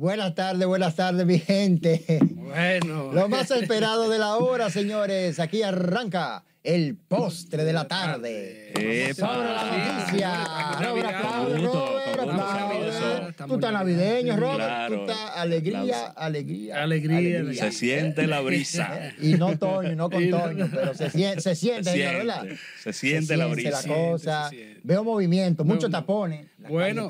Buenas tardes, buenas tardes, mi gente. Bueno. Lo más esperado de la hora, señores. Aquí arranca el postre de la tarde. Epa. Sobre la noticia. Robert, Robert, Tú estás navideño, Robert. Claro. Tú estás alegría, alegría. Alegría, Se siente la brisa. Y no Toño, no con Toño, pero se siente, se siente, Se señor, siente, ¿verdad? se siente la brisa. la Se cosa. siente, se siente. Veo movimiento, muchos tapones. Bueno,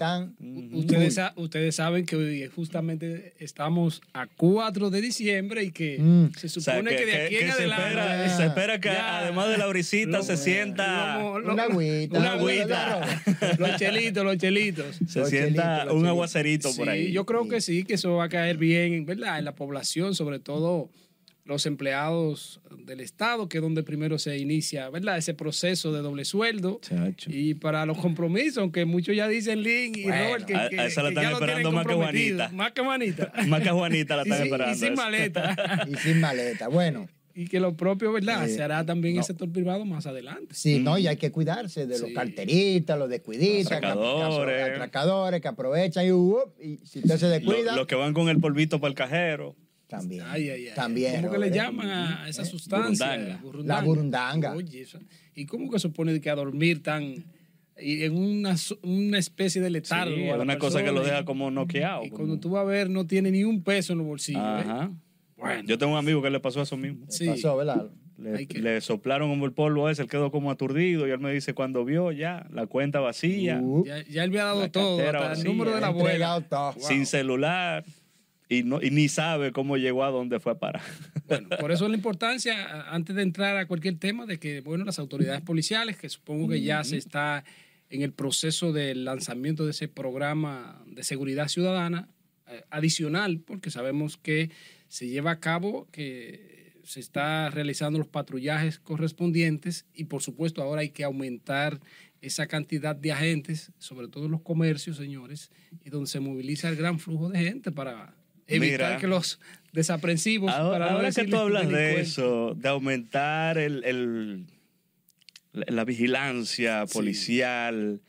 ustedes, sa- ustedes saben que hoy justamente estamos a 4 de diciembre y que Mm. se O sea, supone que, de aquí en que se, adelante. espera, se espera que Ya. además de la brisita Lo- se sienta, lo- lo- Una agüita. Una agüita. los chelitos, los chelitos. se Los sienta chelitos, un chelitos. aguacerito por Sí, ahí. yo creo que sí, que eso va a caer bien, ¿verdad? En la población, sobre todo los empleados del Estado, que es donde primero se inicia, ¿verdad? Ese proceso de doble sueldo. Chacho. Y para los compromisos, aunque muchos ya dicen Link y Bueno, Robert que, a- a que- esa la que están esperando más que. Juanita. Más que Juanita. Más que Juanita la y, están sin, y esperando. sin eso. maleta. Y sin maleta. Bueno, y que lo propio, ¿verdad? Eh, se hará también no. el sector privado más adelante. sí, ¿no? Y hay que cuidarse de los Sí. carteritas, los descuiditas, Atracadores. atracadores que aprovechan y, uh, y si usted se descuida, Los que van con el polvito para el cajero. También. Ay, ay, ay. También. ¿Cómo que le llaman a esa sustancia? Burundanga. La burundanga. Oye, eso- ¿y cómo que se supone que a dormir tan y en una, una especie de letargo? Sí, una cosa que lo deja como noqueado. Y como- cuando tú vas a ver, no tiene ni un peso en los bolsillos. ¿eh? Ajá. Bueno. Yo tengo un amigo que le pasó eso mismo. ¿Qué Sí. pasó, ¿verdad? Le, que- le soplaron como el polvo ese, él quedó como aturdido y él me dice cuando vio ya la cuenta vacía, Uh, Ya, ya él había dado todo, hasta el número de la abuela. todo. Wow. sin celular y, no, y ni sabe cómo llegó a dónde fue a parar. Bueno, por eso la importancia, antes de entrar a cualquier tema, de que, bueno, las autoridades policiales, que supongo que ya se está en el proceso del lanzamiento de ese programa de seguridad ciudadana eh, adicional, porque sabemos que se lleva a cabo, que se está realizando los patrullajes correspondientes y por supuesto ahora hay que aumentar esa cantidad de agentes, sobre todo en los comercios, señores, y donde se moviliza el gran flujo de gente para evitar Mira. que los desaprensivos Ahora, para ahora que tú hablas de eso, de aumentar el, el- la, la vigilancia policial,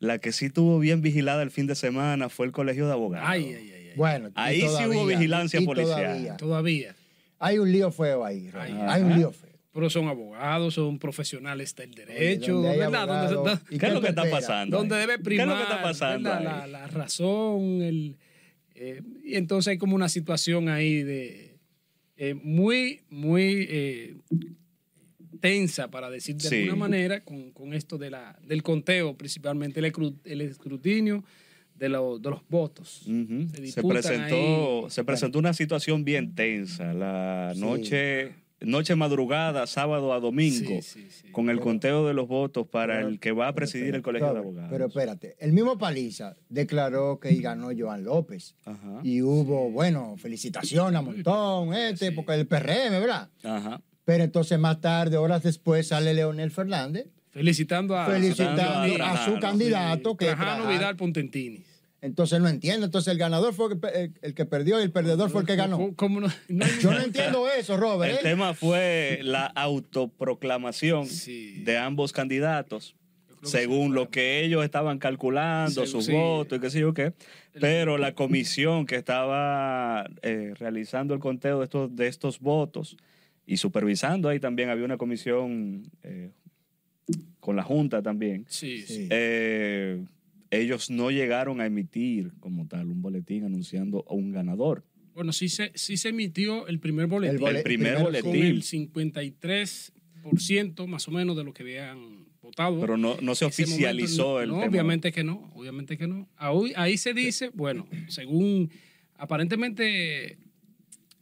la que sí tuvo bien vigilada el fin de semana fue el colegio de abogados. Ay, ay, ay, ay. Bueno, Ahí sí hubo vigilancia y policial. todavía. Todavía. Hay un lío feo ahí. Ay, hay un lío feo. Pero son abogados, son profesionales del derecho, donde hay ¿verdad? abogado, Donde, ¿y ¿Qué es lo que está pasando? donde debe ¿Qué es primar lo que está pasando? la, la razón, el, eh, y entonces hay como una situación ahí de eh, muy, muy eh, tensa, para decir de Sí. alguna manera, con, con esto de la, del conteo, principalmente el, escru- el escrutinio de, lo- de los votos. Se presentó, ahí. se presentó una situación bien tensa. La Sí. Noche, madrugada, sábado a domingo, Sí, sí, sí. con el Pero- conteo de los votos para Pero- el que va a pero presidir el colegio de abogados. Pero espérate, el mismo Paliza declaró que ganó Joan López. Ajá. Y hubo, bueno, felicitaciones a montón, este, porque el PRM, ¿verdad? Ajá. Pero entonces más tarde, horas después, sale Leonel Fernández Felicitando a, felicitando a a, Trajano, su candidato. que Trajano. Vidal Pontentini. Entonces no entiendo. Entonces el ganador fue el, que- perdió y el perdedor fue el que ganó. ¿Cómo- cómo no? No hay- Yo no entiendo eso, Robert. El ¿eh? tema fue la autoproclamación Sí. de ambos candidatos, según sí, lo que ellos estaban calculando, sus sí. votos y qué sé yo qué. Pero la comisión que estaba eh, realizando el conteo de estos, de estos votos y supervisando ahí también había una comisión eh, con la Junta también. Sí, sí. Sí. eh, ellos no llegaron a emitir como tal un boletín anunciando a un ganador. Bueno, sí se, sí se emitió el primer boletín. El primer con boletín. el 53% más o menos de lo que habían votado. Pero no, no se oficializó momento, el no, tema. Obviamente que no, obviamente que no. Ahí, ahí se dice, bueno, según aparentemente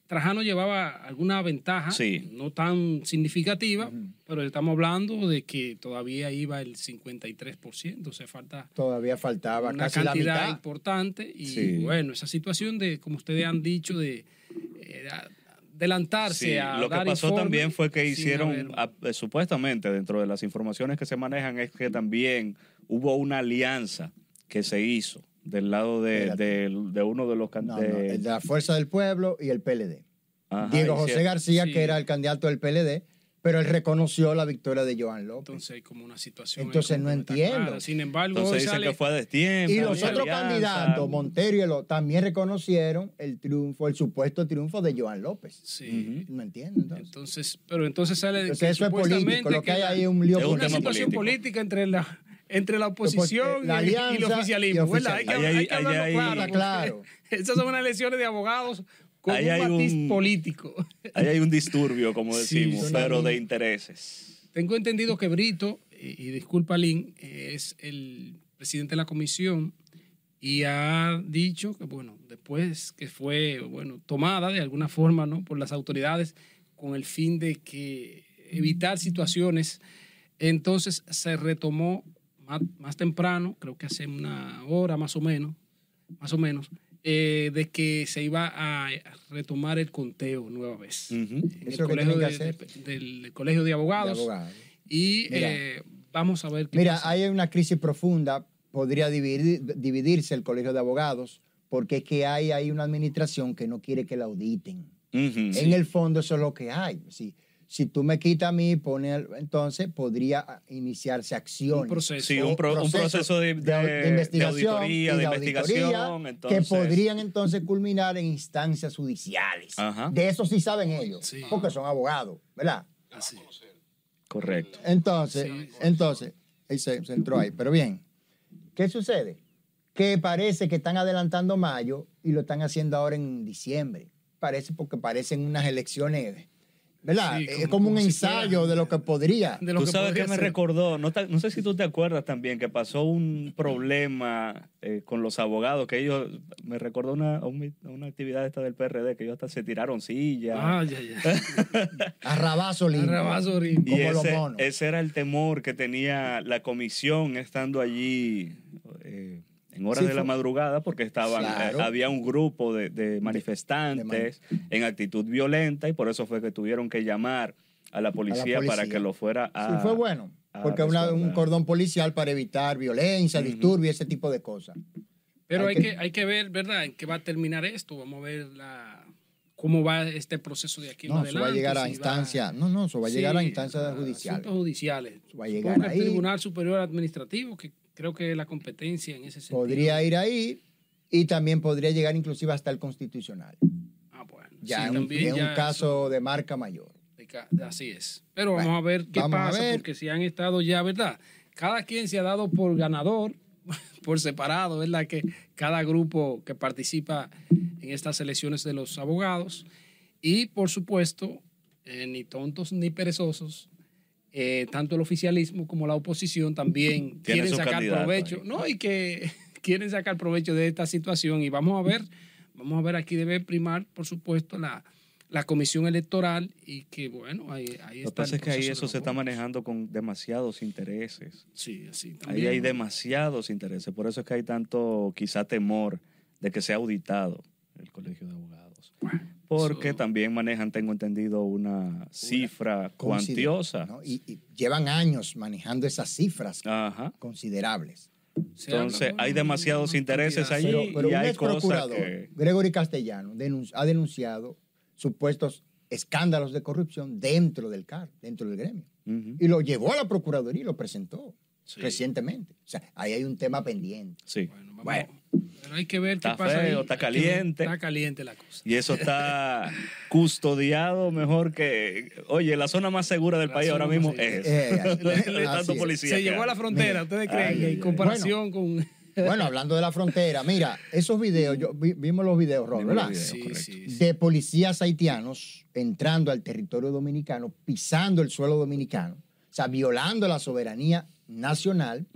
Trajano llevaba alguna ventaja, Sí. no tan significativa, pero estamos hablando de que todavía iba el 53%, o sea, falta Todavía faltaba una casi la cantidad mitad. importante y Sí. bueno, esa situación de, como ustedes han dicho, de eh, adelantarse Sí, a lo que pasó también fue que hicieron, haber- a- eh, supuestamente dentro de las informaciones que se manejan, es que también hubo una alianza que se hizo del lado de, de- de uno de los can- No, no, de- el de la Fuerza del Pueblo y el PLD. Ajá, Diego José García, sí. que era el candidato del PLD, pero él reconoció la victoria de Joan López. Entonces hay como una situación. Entonces, no entiendo. clara. Sin embargo, Entonces dicen sale- que fue a destiempo. y los otros alianza. candidatos, Montero y el otro, también reconocieron el triunfo, el supuesto triunfo de Joan López. Sí. No entiendo entonces. Entonces, pero entonces sale de Entonces que eso es político, lo que hay ahí es un lío Es un una situación político. política entre la entre la oposición la y, el- y el oficialismo. y ¿verdad? Hay que, oficialismo. hay que Ahí hay- hablarlo hay- claro. Esas son unas elecciones de abogados con Ahí un matiz un- político. Ahí hay un disturbio, como decimos, sí. pero de intereses. Tengo entendido que Brito, y, y disculpa Lin, eh, es el presidente de la comisión y ha dicho que, bueno, después que fue, bueno, tomada de alguna forma, ¿no? Por las autoridades con el fin de que evitar situaciones, entonces se retomó más, más temprano, creo que hace una hora más o menos, más o menos, eh, de que se iba a retomar el conteo nueva vez. En Eso el es lo que colegio de- hacer. de- del colegio de de abogados. Y Mira. eh, vamos a ver qué Mira, pasa. hay una crisis profunda, podría dividir- dividirse el colegio de abogados, porque es que hay ahí una administración que no quiere que la auditen. Ujú. En el fondo eso es lo que hay. Si, si tú me quitas a mí, pone al- entonces podría iniciarse acciones. un proceso. Sí, un, pro- un proceso de, de- de investigación auditoría, y de auditoría investigación. Entonces, que podrían entonces culminar en instancias judiciales. Ajá. De eso sí saben ellos, Sí. porque son abogados, ¿verdad? Así. Correcto. Entonces, Sí. entonces, ahí se, se entró ahí. Pero bien, ¿qué sucede? Que parece que están adelantando mayo y lo están haciendo ahora en diciembre. Parece porque parecen unas elecciones, ¿verdad? Sí, es como- como un como ensayo de lo que podría. De lo Tú que sabes que me ser. recordó, no, sé si tú te acuerdas también que pasó un problema eh, con los abogados, que ellos, me recordó una, una, una actividad esta del PRD, que ellos hasta se tiraron sillas. Ah, ya, ya. Arrabazo limpio. y como los ese, monos. ese era el temor que tenía la comisión estando allí eh, en horas Sí, de la madrugada, porque estaban, Claro. eh, había un grupo de, de manifestantes en actitud violenta y por eso fue que tuvieron que llamar a la policía, para policía. que lo fuera a... sí, fue bueno. Porque una- un cordón policial para evitar violencia, Ujú. disturbio, ese tipo de cosas. Pero Hay hay que- que, hay que ver, ¿verdad?, en qué va a terminar esto. Vamos a ver la, cómo va este proceso de aquí en No, eso adelante. va a llegar a si instancia. No, no, eso va a llegar a instancias a judiciales. asuntos judiciales. Eso va a llegar ahí. el Tribunal Superior Administrativo, que creo que la competencia en ese sentido. Podría ir ahí y también podría llegar inclusive hasta el constitucional. Ah, bueno. Ya Sí, en un, también en un ya caso de marca mayor. De ca- Así es. Pero Bueno, vamos a ver qué pasa, ver. porque si han estado ya, ¿verdad? Cada quien se ha dado por ganador, por separado, ¿verdad? Que cada grupo que participa en estas elecciones de los abogados. Y, por supuesto, eh, ni tontos ni perezosos, eh, tanto el oficialismo como la oposición también quieren sacar provecho, ahí. ¿no? Y que quieren sacar provecho de esta situación. Y vamos a ver, vamos a ver, aquí debe primar, por supuesto, la, la comisión electoral y que, bueno, ahí, ahí Lo está. que pasa es que ahí eso se está manejando con demasiados intereses. Sí, sí. Ahí también. hay demasiados intereses. Por eso es que hay tanto, quizá, temor de que sea auditado el Colegio de Abogados. Bueno, Porque eso- también manejan, tengo entendido, una cifra cuantiosa. ¿no? Y, y llevan años manejando esas cifras Ajá. considerables. Entonces, hay de demasiados intereses allí. Pero, pero y un hay ex cosas procurador, que- Gregory Castellano, ha denunciado supuestos escándalos de corrupción dentro del CAR, dentro del gremio. Ujú. Y lo llevó a la Procuraduría y lo presentó Sí. recientemente. O sea, ahí hay un tema pendiente. Sí. Bueno, vamos- Bueno. Pero hay que ver Está qué pasa. feo, ahí. está caliente. Está caliente la cosa. Y eso está custodiado mejor que. Oye, la zona más segura del La país ahora mismo es. Eh, De tanto policía. Se llegó a la frontera, ¿ustedes creen? Ay, que ay, en comparación con... Bueno, hablando de la frontera, mira, esos videos, yo, vi- vimos los videos, Ron, ¿verdad? videos. Sí, correcto. sí, sí. de policías haitianos entrando al territorio dominicano, pisando el suelo dominicano, o sea, violando la soberanía nacional,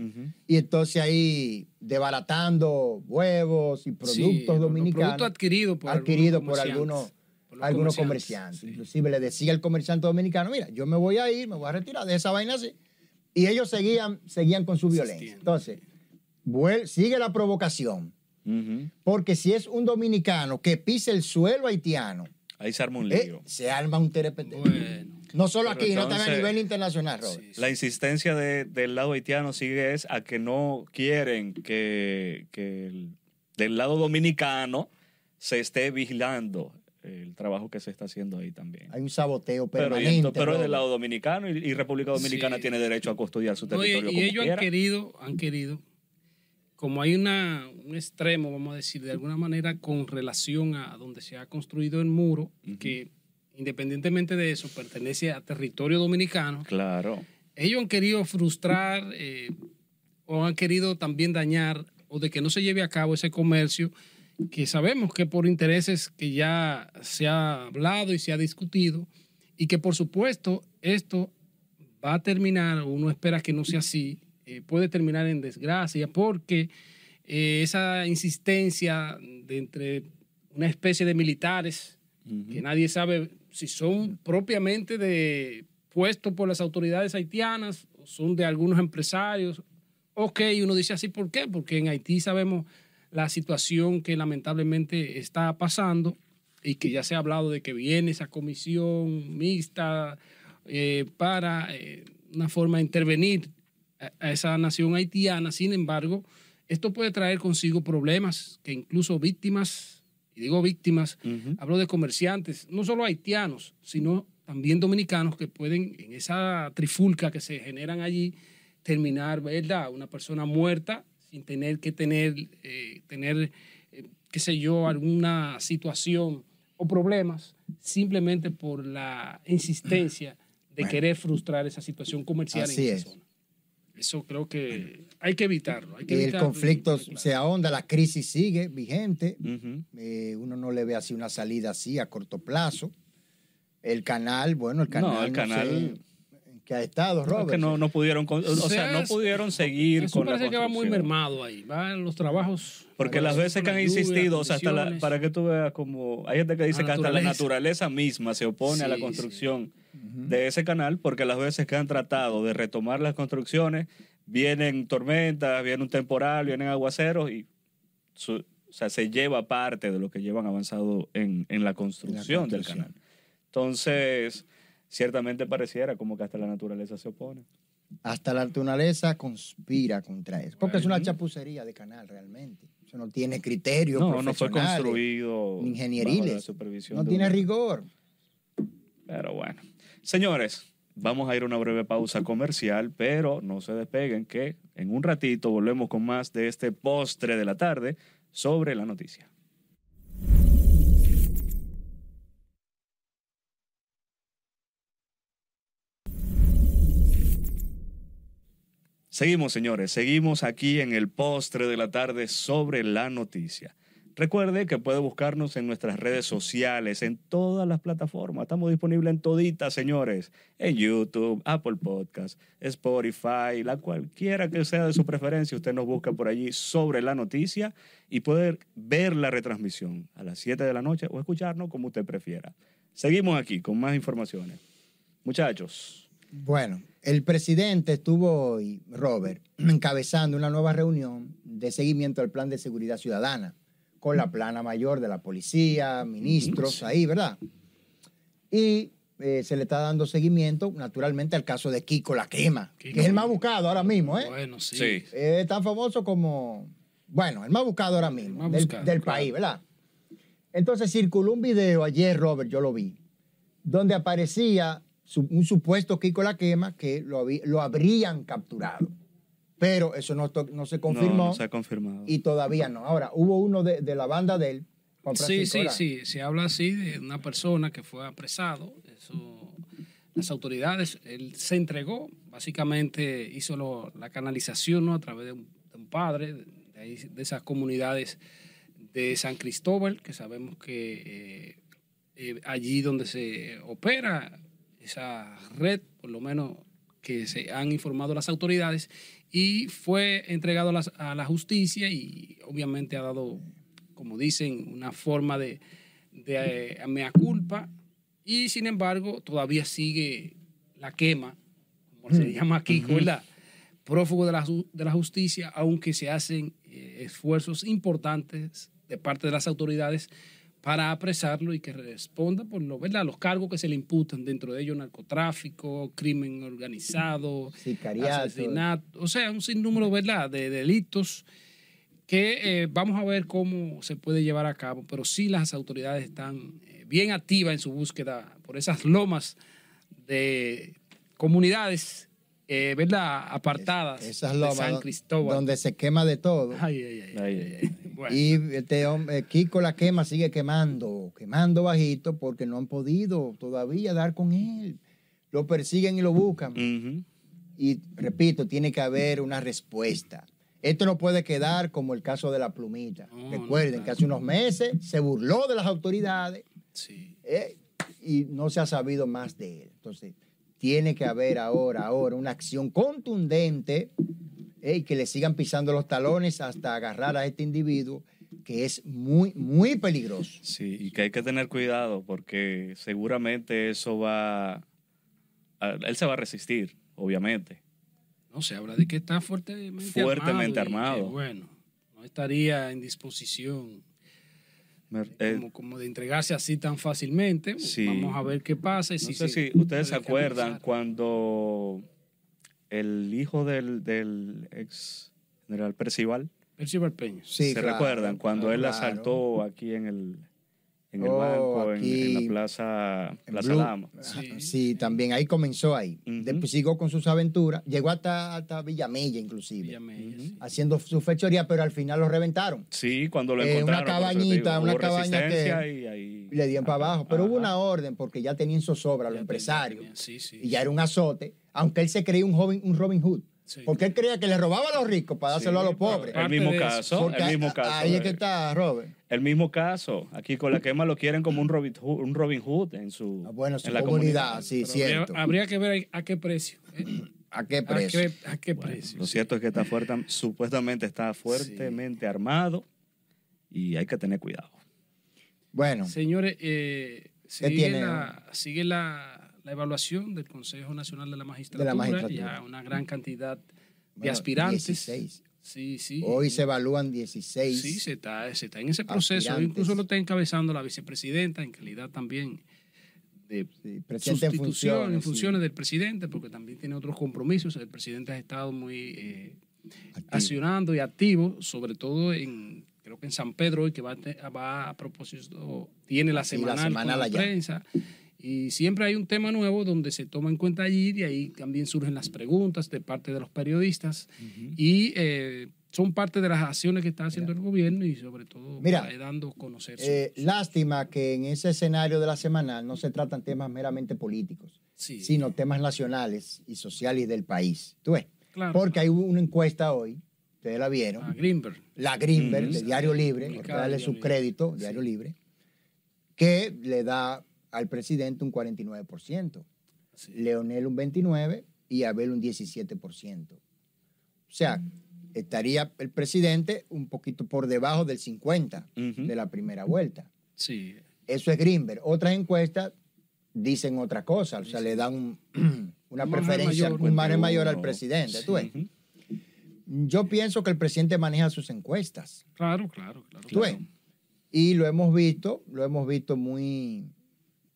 y entonces ahí desbaratando huevos y productos Sí, dominicanos productos adquiridos por adquiridos algunos por algunos, Por algunos comerciantes, comerciantes. sí. Inclusive le decía el comerciante dominicano, mira, yo me voy a ir, me voy a retirar de esa vaina así. Y ellos seguían, seguían con su violencia. Entonces, vuel- sigue la provocación. Porque si es un dominicano que pise el suelo haitiano, Ahí se arma un eh, lío. se arma un terepete. Bueno, No solo Pero aquí, no también a nivel internacional, Robert. sí, sí. La insistencia de- del lado haitiano sigue es a que no quieren que, que el- del lado dominicano se esté vigilando el trabajo que se está haciendo ahí también. Hay un saboteo Pero, pero es del lado dominicano y, y República Dominicana Sí. tiene derecho a custodiar su No, y, territorio y como ellos quiera. han querido, han querido, como hay una, un extremo, vamos a decir, de alguna manera, con relación a donde se ha construido el muro, que independientemente de eso pertenece a territorio dominicano, Claro. ellos han querido frustrar eh, o han querido también dañar o de que no se lleve a cabo ese comercio que sabemos que por intereses que ya se ha hablado y se ha discutido y que por supuesto esto va a terminar, uno espera que no sea así, eh, puede terminar en desgracia porque eh, esa insistencia de entre una especie de militares que nadie sabe si son propiamente de puestos por las autoridades haitianas son de algunos empresarios. Ok, uno dice así, ¿por qué? Porque en Haití sabemos la situación que lamentablemente está pasando y que ya se ha hablado de que viene esa comisión mixta eh, para eh, una forma de intervenir a esa nación haitiana. Sin embargo, esto puede traer consigo problemas que incluso víctimas, y digo víctimas. Hablo de comerciantes, no solo haitianos, sino también dominicanos que pueden, en esa trifulca que se generan allí, terminar, ¿verdad? Una persona muerta sin tener que tener, eh, tener eh, qué sé yo, alguna situación o problemas, simplemente por la insistencia de Bueno. querer frustrar esa situación comercial Así en es. esa zona. Eso creo que hay que evitarlo. Hay que El evitarlo. conflicto Claro. se ahonda, la crisis sigue vigente. Eh, uno no le ve así una salida así a corto plazo. El canal, bueno, el canal. No, el canal- sé ¿Qué ha estado, Es Robert? que no, no pudieron, o O sea, sea, no es- pudieron seguir Eso con la parece que va muy mermado ahí. Van los trabajos. Porque las veces que han la lluvia, insistido, o sea, hasta la- para que tú veas como hay gente que dice La que hasta la naturaleza. misma se opone a la construcción de ese canal, porque las veces que han tratado de retomar las construcciones, vienen tormentas, viene un temporal, vienen aguaceros y su- o sea, se lleva parte de lo que llevan avanzado en, en la construcción del construcción. canal. Entonces, ciertamente pareciera como que hasta la naturaleza se opone. Hasta la naturaleza conspira contra eso. Porque es una chapucería de canal realmente. Eso no tiene criterios No, no fue construido ni ingenieriles. No tiene un- rigor. Pero bueno. Señores, vamos a ir a una breve pausa comercial, pero no se despeguen que en un ratito volvemos con más de este postre de la tarde sobre la noticia. Seguimos, señores, seguimos aquí en el postre de la tarde sobre la noticia. Recuerde que puede buscarnos en nuestras redes sociales, en todas las plataformas. Estamos disponibles en toditas, señores. En YouTube, Apple Podcast, Spotify, la cualquiera que sea de su preferencia. Usted nos busca por allí sobre la noticia y poder ver la retransmisión a las 7 de la noche o escucharnos como usted prefiera. Seguimos aquí con más informaciones. Muchachos, Bueno, el presidente estuvo hoy, Robert, encabezando una nueva reunión de seguimiento del plan de seguridad ciudadana con la plana mayor de la policía, ministros ahí, ¿verdad? Y eh, se le está dando seguimiento, naturalmente, al caso de Kiko La Quema, que Kiko. es el más buscado ahora mismo, ¿eh? Bueno, sí. Sí. Es tan famoso como, bueno, el más buscado ahora mismo más del, buscado, del claro. país, ¿verdad? Entonces circuló un video ayer, Robert, yo lo vi, donde aparecía un supuesto Kiko La Quema que lo, lo habrían capturado. Pero eso no, no se confirmó no, no se ha confirmado. y todavía no. Ahora, hubo uno de, de la banda de él, Juan Sí, sí, sí. Se habla así de una persona que fue apresado. Eso, las autoridades, él se entregó, básicamente hizo lo- la canalización ¿no? a través de un, de un padre de, ahí- de esas comunidades de San Cristóbal, que sabemos que eh, eh, allí donde se opera esa red, por lo menos que se han informado las autoridades, y fue entregado a, la justicia y obviamente ha dado, como dicen, una forma de, de eh, mea culpa, y sin embargo todavía sigue la quema, como se Mm. llama aquí, ¿verdad? Prófugo de la, de la justicia, aunque se hacen eh, esfuerzos importantes de parte de las autoridades para apresarlo y que responda por lo, ¿verdad? los cargos que se le imputan, dentro de ellos narcotráfico, crimen organizado, Sicariato. asesinato, o sea, un sinnúmero ¿verdad? de delitos que eh, vamos a ver cómo se puede llevar a cabo, pero sí las autoridades están eh, bien activas en su búsqueda por esas lomas de comunidades, eh, ¿verdad? Apartadas Esas de San Cristóbal. donde se quema de todo. Ay, ay, ay, Ay, ay, ay, ay. Bueno, Y este hombre, Kiko la quema, sigue quemando, quemando bajito porque no han podido todavía dar con él. Lo persiguen y lo buscan. Y repito, tiene que haber una respuesta. Esto no puede quedar como el caso de la plumita. No, Recuerden no, que hace unos meses se burló de las autoridades sí. eh, y no se ha sabido más de él. Entonces, tiene que haber ahora, ahora una acción contundente eh, y que le sigan pisando los talones hasta agarrar a este individuo que es muy, muy peligroso. Sí, y que hay que tener cuidado porque seguramente eso va... a- él se va a resistir, obviamente. No se habla de que está fuertemente, Fuertemente armado. y que, armado. bueno, no estaría en disposición como, como de entregarse así tan fácilmente. Sí. Vamos a ver qué pasa. Y no si sé se si ustedes se acuerdan cuando el hijo del, del ex general Percival, Percival Peña. Sí, ¿se claro, recuerdan? Cuando él claro. asaltó aquí en el, en el Oh, banco, en- en, aquí, la plaza, en plaza Blue. Dama. Sí. Sí. también ahí comenzó ahí. Ujú. Después siguió con sus aventuras. Llegó hasta, hasta Villamella, inclusive. Villamella, sí. Haciendo su fechoría, pero al final lo reventaron. Sí, cuando lo Eh, una encontraron. te cabañita, digo, una cabaña que- y ahí- Y le dieron para abajo. Pero hubo una orden porque ya tenían zozobra los Ya empresarios. tenía- Sí, sí. y ya era un azote, aunque él se creía un joven, un Robin Hood. Sí. Porque él creía que le robaba a los ricos para dárselo Sí, a los pobres. El mismo caso, Porque el mismo a- caso. ahí es que eh, está Robert. El mismo caso. Aquí con la quema lo quieren como un Robin Hood, un Robin Hood en su, Ah, Bueno, su en la comunidad, sí, Pero cierto. habría, que ver a qué precio. ¿eh? ¿A qué ¿A precio? qué, a qué Bueno, precio? lo cierto es que está fuerte, supuestamente está fuertemente armado y hay que tener cuidado. Bueno, Señores, eh, sigue, tiene? la, sigue la, la evaluación del Consejo Nacional de la Magistratura. Magistratura. Ya una gran cantidad de bueno, aspirantes. 16. Sí, sí. Hoy se evalúan 16. Sí, se está, se está en ese proceso. Aspirantes. Incluso lo está encabezando la vicepresidenta en calidad también de Sí, presidente en sustitución funciones. en sí. funciones del presidente, porque también tiene otros compromisos. El presidente ha estado muy eh, accionando y activo, sobre todo en, creo que en San Pedro, hoy que va a, va a propósito, tiene la Sí, la semanal con semanal la allá. Y siempre hay un tema nuevo donde se toma en cuenta allí y ahí también surgen las preguntas de parte de los periodistas y eh, son parte de las acciones que está haciendo el gobierno y sobre todo Mira, dando a conocer. Eh, lástima que en ese escenario de la semanal no se tratan temas meramente políticos, sí, sino temas nacionales y sociales del país. ¿Tú ves? claro. Porque hay una encuesta hoy, ustedes la vieron, a Greenberg. la Greenberg, de Diario Libre, que darle su crédito. Diario Sí. Libre, que le da al presidente un 49%, Sí. Leonel un 29% y Abel un 17%. O sea, estaría el presidente un poquito por debajo del 50% Ujú. de la primera vuelta. Sí, Eso es Greenberg. Otras encuestas dicen otra cosa, o sea, le dan un- una Un preferencia, mayor. un margen mayor al 51. presidente. ¿tú ves? Yo pienso que el presidente maneja sus encuestas. claro, claro, claro. ¿Tú ves? Y lo hemos visto, lo hemos visto muy...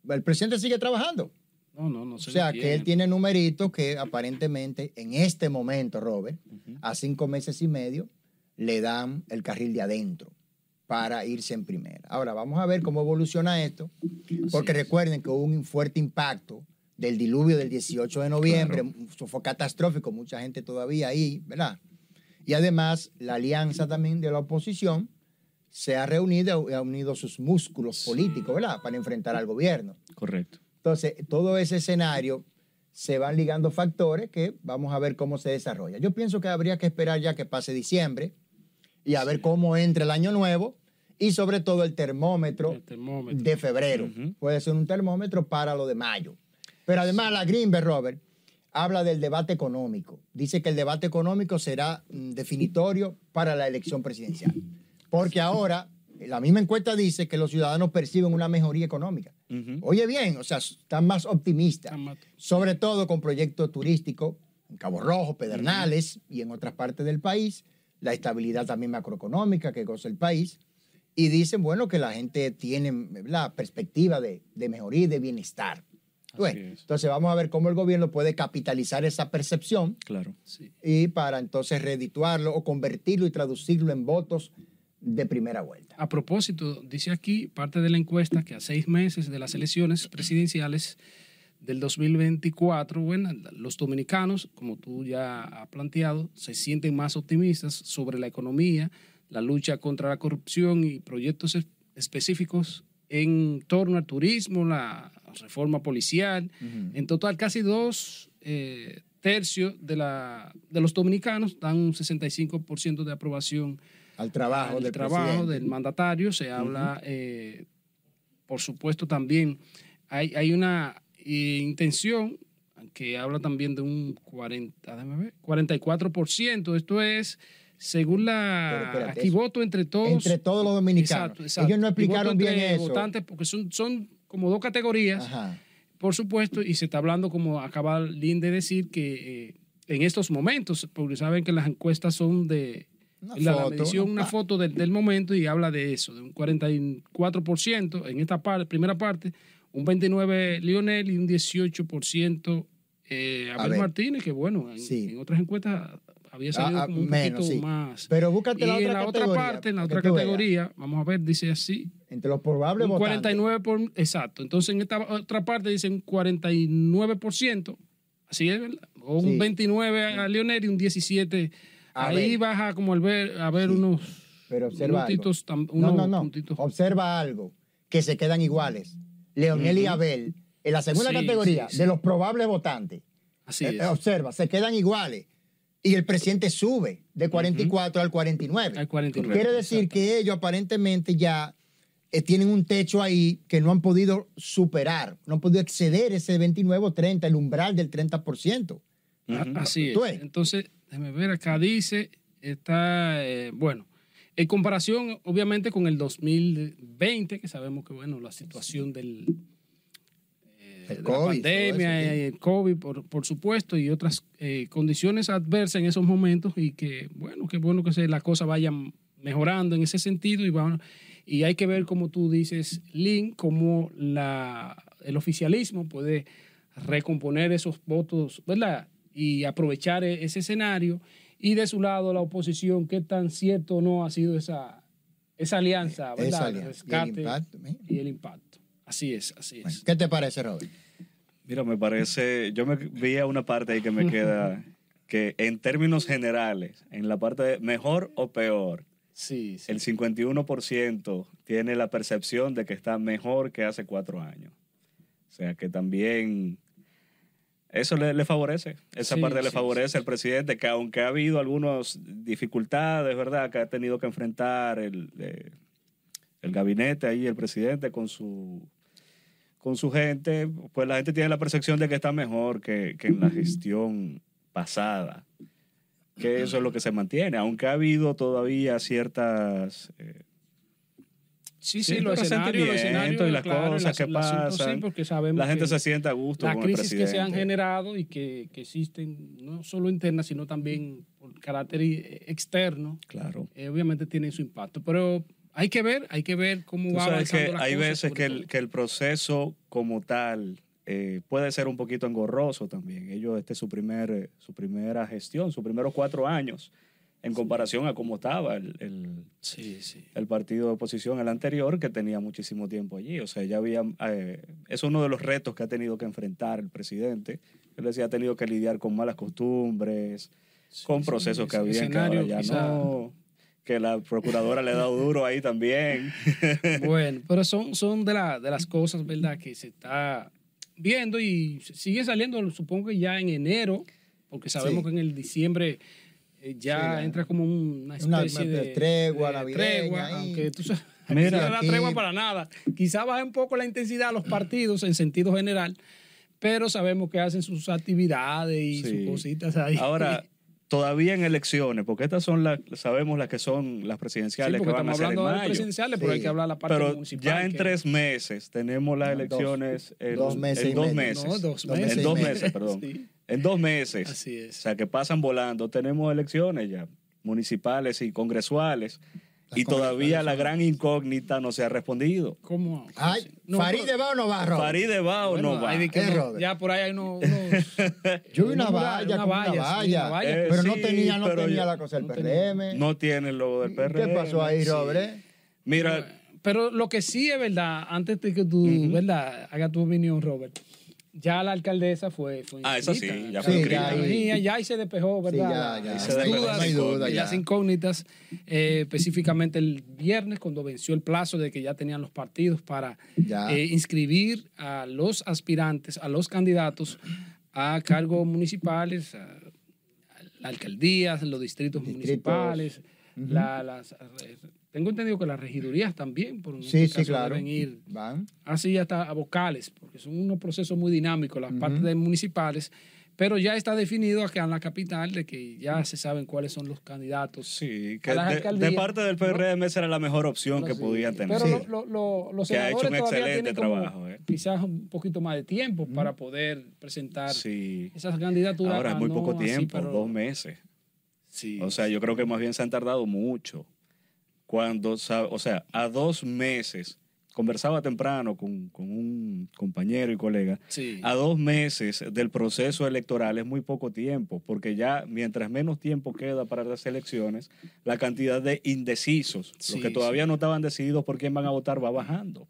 El presidente sigue trabajando. No, no, no O se sea, que él tiene numeritos que aparentemente en este momento, Robert, a cinco meses y medio, le dan el carril de adentro para irse en primera. Ahora, vamos a ver cómo evoluciona esto, porque recuerden que hubo un fuerte impacto del diluvio del 18 de noviembre, eso fue catastrófico, mucha gente todavía ahí, ¿verdad? Y además, la alianza también de la oposición se ha reunido y ha unido sus músculos políticos, ¿verdad? Para enfrentar al gobierno. Correcto. Entonces, todo ese escenario se van ligando factores que vamos a ver cómo se desarrolla. Yo pienso que habría que esperar ya que pase diciembre y a ver cómo entra el año nuevo y sobre todo el termómetro El termómetro. de febrero. Puede ser un termómetro para lo de mayo. Pero además la Greenberg, Robert, habla del debate económico. Dice que el debate económico será mm, definitorio para la elección presidencial. Porque ahora la misma encuesta dice que los ciudadanos perciben una mejoría económica. Oye bien, o sea, están más optimistas, Están más- sobre todo con proyectos turísticos en Cabo Rojo, Pedernales y en otras partes del país, la estabilidad también macroeconómica que goza el país, y dicen, bueno, que la gente tiene la perspectiva de, de mejoría y de bienestar. Entonces, vamos a ver cómo el gobierno puede capitalizar esa percepción Claro. Sí. y para entonces redituarlo o convertirlo y traducirlo en votos de primera vuelta. A propósito, dice aquí parte de la encuesta que a seis meses de las elecciones presidenciales del 2024, bueno, los dominicanos, como tú ya has planteado, se sienten más optimistas sobre la economía, la lucha contra la corrupción y proyectos es- específicos en torno al turismo, la reforma policial. En total, casi dos eh, tercios de, la, de los dominicanos dan un 65% de aprobación Al trabajo al del trabajo presidente. del mandatario. Se habla, eh, por supuesto, también hay, hay una eh, intención que habla también de un 40, déjame ver, 44%. Esto es, según la... espérate, aquí eso- voto entre todos. Entre todos los dominicanos. Exacto, exacto. Ellos no explicaron bien eso. Votantes porque son, son como dos categorías Ajá. por supuesto, y se está hablando, como acaba Lynn de decir, que eh, en estos momentos, porque saben que las encuestas son de Una la, la foto, medición, una foto del, del momento y habla de eso, de un 44% en esta parte, primera parte, un 29% Lionel y un 18% eh, Abel Abel. Martínez, que bueno, en, Sí. en otras encuestas había salido Ah, ah, como un menos, poquito sí. más. Pero búscate y la en otra la otra parte, en la otra veas. categoría, vamos a ver, dice así, Entre los probables un votantes. 49 por, exacto. Entonces en esta otra parte dicen 49%, así es, ¿verdad? O un Sí. 29 a Leonel y un 17. A Ahí ver. baja como al ver, a ver Sí. unos Pero observa algo. puntitos, tam- No, unos no, no. puntitos. Observa algo. Que se quedan iguales. Leonel y. Abel, en la segunda Sí, categoría sí, sí. de los probables votantes. Así eh, es. observa, se quedan iguales. Y el presidente sube de 44 al 49. Al 49. Quiere decir que ellos aparentemente ya eh, tienen un techo ahí que no han podido superar, no han podido exceder ese 29 o 30, el umbral del 30%. A- Ujú. Así es. Entonces, déjame ver, acá dice, está, eh, bueno, en comparación obviamente con el 2020, que sabemos que, bueno, la situación del, eh, El de COVID, la pandemia, eso, sí. y el COVID, por, por supuesto, y otras eh, condiciones adversas en esos momentos y que, bueno, que bueno que se, las cosas vayan mejorando en ese sentido y vamos, y hay que ver, como tú dices, Lynn, cómo la, el oficialismo puede recomponer esos votos, ¿verdad? Y aprovechar e- ese escenario. Y de su lado, la oposición, qué tan cierto o no ha sido esa, esa alianza, ¿verdad? Esa El alianza. Y el rescate impacto, mira. y el impacto. Así es, así es. Bueno, ¿Qué te parece, Robert? Mira, me parece, yo me vi a una parte ahí que me queda, que en términos generales, en la parte de mejor o peor, Sí, sí. el 51% tiene la percepción de que está mejor que hace cuatro años. O sea que también eso le, le favorece, esa Sí, parte le favorece sí, al presidente, que aunque ha habido algunas dificultades, ¿verdad? Que ha tenido que enfrentar el, eh, el gabinete ahí, el presidente con su con su gente, pues la gente tiene la percepción de que está mejor que, que en la gestión pasada. Que eso es lo que se mantiene, aunque ha habido todavía ciertas eh, Sí, Sí, sí, los escenarios, los escenarios y las cosas las- que pasan. Sí, porque sabemos la gente se siente a gusto las con el crisis que se han generado y que, que existen, no solo internas, sino también por carácter eh, externo, Claro. eh, obviamente tienen su impacto. Pero hay que ver, hay que ver cómo Tú va sabes avanzando que la hay cosa, veces que el, que el proceso como tal eh, puede ser un poquito engorroso también. Ellos, este es su, primer, eh, su primera gestión, sus primeros cuatro años, en comparación a cómo estaba el, el- Sí, sí. el partido de oposición, el anterior, que tenía muchísimo tiempo allí. O sea, ya había... eh, es uno de los retos que ha tenido que enfrentar el presidente. Él decía, ha tenido que lidiar con malas costumbres, con procesos que había escenario ahora ya quizá- no... Que la procuradora le ha dado duro ahí también. Bueno, pero son, son de, la- de las cosas, ¿verdad?, que se está viendo y sigue saliendo, supongo que ya en enero, porque sabemos que en el diciembre ya Sí, la- entra como una especie una de tregua navideña tregua, ahí. aunque tú sabes, Mira, no da tregua para nada. Quizá baje un poco la intensidad de los partidos en sentido general, pero sabemos que hacen sus actividades y Sí. sus cositas ahí. Ahora, todavía en elecciones, porque estas son las, sabemos las que son las sí, presidenciales porque que van a ser en hablando de mayo. presidenciales, pero Sí. hay que hablar de la parte Pero municipal. ya en que- tres meses tenemos las No, dos- elecciones en dos meses en dos meses. No, dos Dos meses. en dos meses, perdón. Sí. En dos meses. Así O es. sea, que pasan volando. Tenemos elecciones ya, municipales y congresuales. Y todavía la gran incógnita no se ha respondido. ¿Cómo? Ay, No, Farid pero- va o no va, Robert? Faride va o Bueno, no va. de Eh, no- Robert. ya por ahí hay unos. unos- Yo vi una valla, una sí, valla. una valla. Eh, pero no tenía, no pero tenía yo- la cosa del no tenía. PRM. No tiene el logo del PRM. ¿Qué pasó ahí. Robert? eh? Mira, Pero lo que sí es verdad, antes de que tú, ¿verdad? Haga tu opinión, Robert. Ya la alcaldesa fue. fue Ah, eso sí, ya fue Sí, ya venía, ya ahí se despejó, ¿verdad? Sí, ya, ya. Las Se despejó, dudas no hay duda, y ya. las incógnitas, eh, específicamente el viernes, cuando venció el plazo de que ya tenían los partidos para Ya. eh, inscribir a los aspirantes, a los candidatos a cargos municipales, a, a la alcaldía, los distritos, Distritos. municipales, la- las, tengo entendido que las regidurías también, por en Sí, este sí, claro. deben ir Van. así hasta a vocales, porque son unos procesos muy dinámicos las partes de municipales, pero ya está definido acá en la capital de que ya se saben cuáles son los candidatos. sí, a que las de, alcaldías. de parte del PRM esa era la mejor opción No, que sí. podían tener. Pero Sí. lo- lo- lo- los Que ha hecho senadores un todavía excelente como trabajo, eh. Quizás un poquito más de tiempo para poder presentar Sí. esas candidaturas. Ahora es muy ah, poco no así, tiempo, pero- dos meses. Sí. O sea, yo creo que más bien se han tardado mucho. Cuando, o sea, a dos meses, conversaba temprano con, con un compañero y colega, Sí. a dos meses del proceso electoral es muy poco tiempo, porque ya mientras menos tiempo queda para las elecciones, la cantidad de indecisos, Sí, los que todavía sí. no estaban decididos por quién van a votar, va bajando.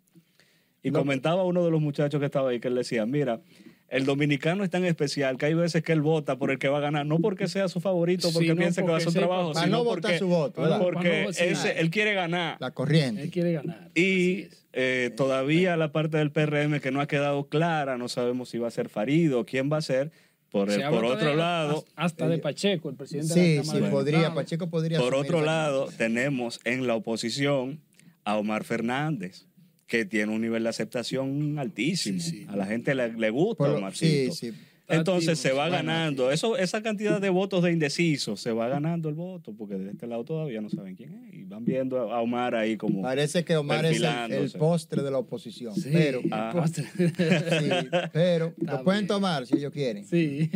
Y No. comentaba uno de los muchachos que estaba ahí que él decía, mira, el dominicano es tan especial que hay veces que él vota por el que va a ganar, no porque sea su favorito, Sí, porque no, piense que va a hacer un trabajo, Para sino no votar porque, su voto, ¿verdad? porque no- sí. ese- él quiere ganar. La corriente. Él quiere ganar. Y eh, todavía la parte del PRM que no ha quedado clara, no sabemos si va a ser Farido, quién va a ser. Por, el- otro de- lado, Hasta de Pacheco, el presidente de Sí, la sí, Cámara de podría. Pacheco podría por otro lado, tenemos en la oposición a Omar Fernández, que tiene un nivel de aceptación altísimo. Sí, sí. A la gente le, le gusta Por lo- Omarcito. sí, sí. Entonces se va ganando. Eso, esa cantidad de votos de indecisos, se va ganando el voto, porque de este lado todavía no saben quién es. Y van viendo a Omar ahí como. Parece que Omar es el, postre de la oposición. Sí, Pero, el Ah. postre. sí, pero Está lo pueden tomar si ellos quieren. sí.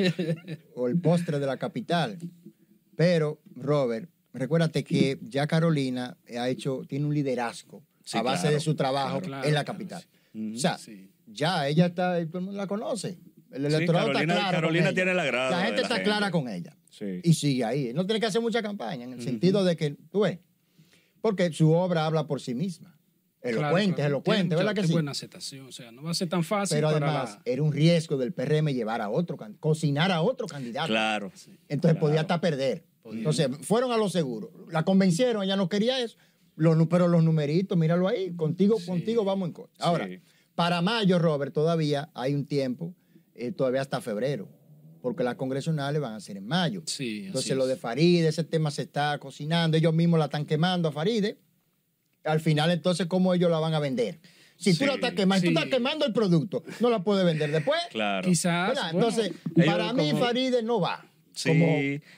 O el postre de la capital. Pero, Robert, recuérdate que ya Carolina ha hecho, tiene un liderazgo Sí, a base claro, de su trabajo claro, en la capital. O sea, ya ella está, todo el mundo la conoce. El electorado Carolina- está claro. Carolina con ella. tiene el agrado La gente la está gente. clara con ella. Y sigue ahí. No tiene que hacer mucha campaña, en el sentido de que, tú ves, porque su obra habla por sí misma. Elocuente, elocuente, ¿verdad que sí? buena aceptación, o sea, no va a ser tan fácil Pero para además, la- era un riesgo del PRM llevar a otro, cocinar a otro candidato. Claro. Entonces podía hasta perder. Entonces fueron a lo seguro. La convencieron, ella no quería eso. Los, pero los numeritos, míralo ahí. Contigo, contigo vamos en contra. Ahora, Sí. para mayo, Robert, todavía hay un tiempo, eh, todavía hasta febrero. Porque las congresionales van a ser en mayo. Sí, Entonces lo de Faride, ese tema se está cocinando. Ellos mismos la están quemando a Faride. Al final, entonces, ¿cómo ellos la van a vender? Si tú la estás quemando, sí. tú estás quemando el producto, no la puedes vender después. Claro. Quizás, Entonces, para mí como- Faride no va. Sí, Como,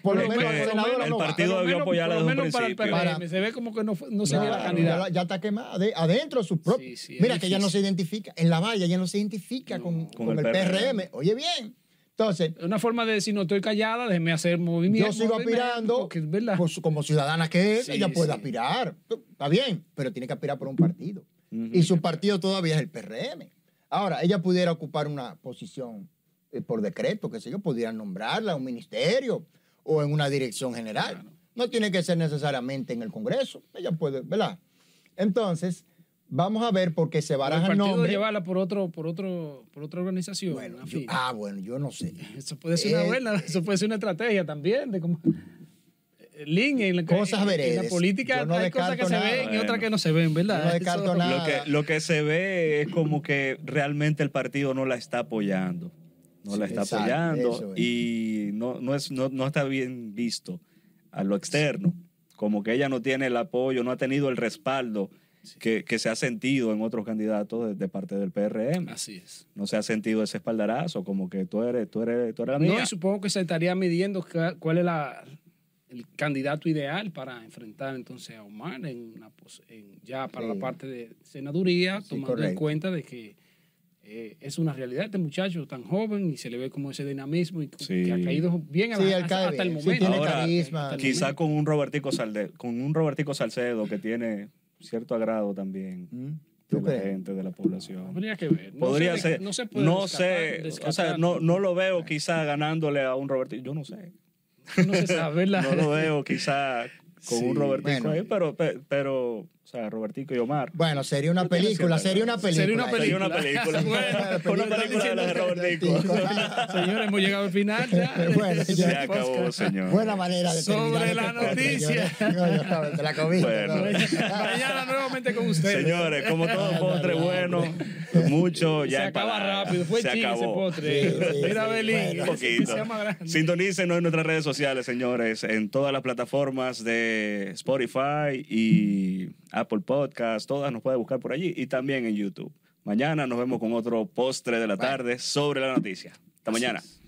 por lo menos la el senadora no va. partido debió apoyarla por lo desde un menos para el principio. PRM, se ve como que no, no sería la Claro, candidata. ya, la- ya está quemada de- adentro de su propio. Sí, sí, es Mira que ella no se identifica. En la valla ella no se identifica con, con el, PRM. Oye, bien. Entonces, Una forma de decir, no estoy callada, déjeme hacer movimiento. yo sigo movimiento, aspirando, porque es verdad. pues, como ciudadana que es, Sí, ella puede sí. aspirar. Está bien, pero tiene que aspirar por un partido. Y su partido todavía es el PRM. Ahora, ella pudiera ocupar una posición por decreto, que sé yo, pudieran nombrarla a un ministerio o en una dirección general. No tiene que ser necesariamente en el Congreso. Ella puede, ¿verdad? Entonces, vamos a ver porque se baraja el partido nombre. llevarla por otro, por otro, por otra organización. Bueno, en yo- fin. ah, bueno, yo no sé. Eso puede ser una Eh, buena, eso puede ser una estrategia también de cómo Link en la, Cosas en- en la política no hay cosas que se ven y otras que no se ven, ¿verdad? Yo no descarto Eso- nada. Lo que, lo que se ve es como que realmente el partido no la está apoyando. No la está exacto, apoyando eso y no, no, es, no, no está bien visto a lo externo. Como que ella no tiene el apoyo, no ha tenido el respaldo que, que se ha sentido en otros candidatos de, de parte del PRM. Así es. No se ha sentido ese espaldarazo, como que tú eres, tú eres, tú eres la No, mía. y supongo que se estaría midiendo cuál es la, el candidato ideal para enfrentar entonces a Omar en una en- ya para Sí. la parte de senaduría, Sí, tomando en cuenta de que eh, es una realidad. Este muchacho tan joven y se le ve como ese dinamismo y Sí. que ha caído bien a Sí, la- hasta, el. Sí, momento. tiene Ahora, carisma. hasta el Quizá momento. con un Robertico Salde, con un Robertico Salcedo que tiene cierto agrado también ¿Mm? de gente, de la población. Habría que ver. No Podría se- ser, No se puede no descartar- sé, o sea, no, no lo veo quizá ganándole a un Robertico, yo no sé. No se sabe. la- No lo veo quizá con Sí, un Robertico bueno. ahí, pero, pe- pero, o sea, Robertico y Omar. Bueno, sería una película, sería una película. Sería una Sería una película. película. Bueno, una película de la de Robertico. Señores, hemos llegado al final ya. Bueno, ya Se acabó, señor. Buena manera de Sobre la este podcast, noticia. no, te la. ¿no? Mañana nuevamente con ustedes. Señores, como todo postre bueno, mucho ya se acaba rápido. Fue se acabó. postre. Mira, Belín. Un poquito. Sintonícenos en nuestras redes sociales, señores, en todas las plataformas de Spotify y Apple Podcast, todas nos puede buscar por allí y también en YouTube. Mañana nos vemos con otro postre de la tarde sobre la noticia. Hasta mañana. es.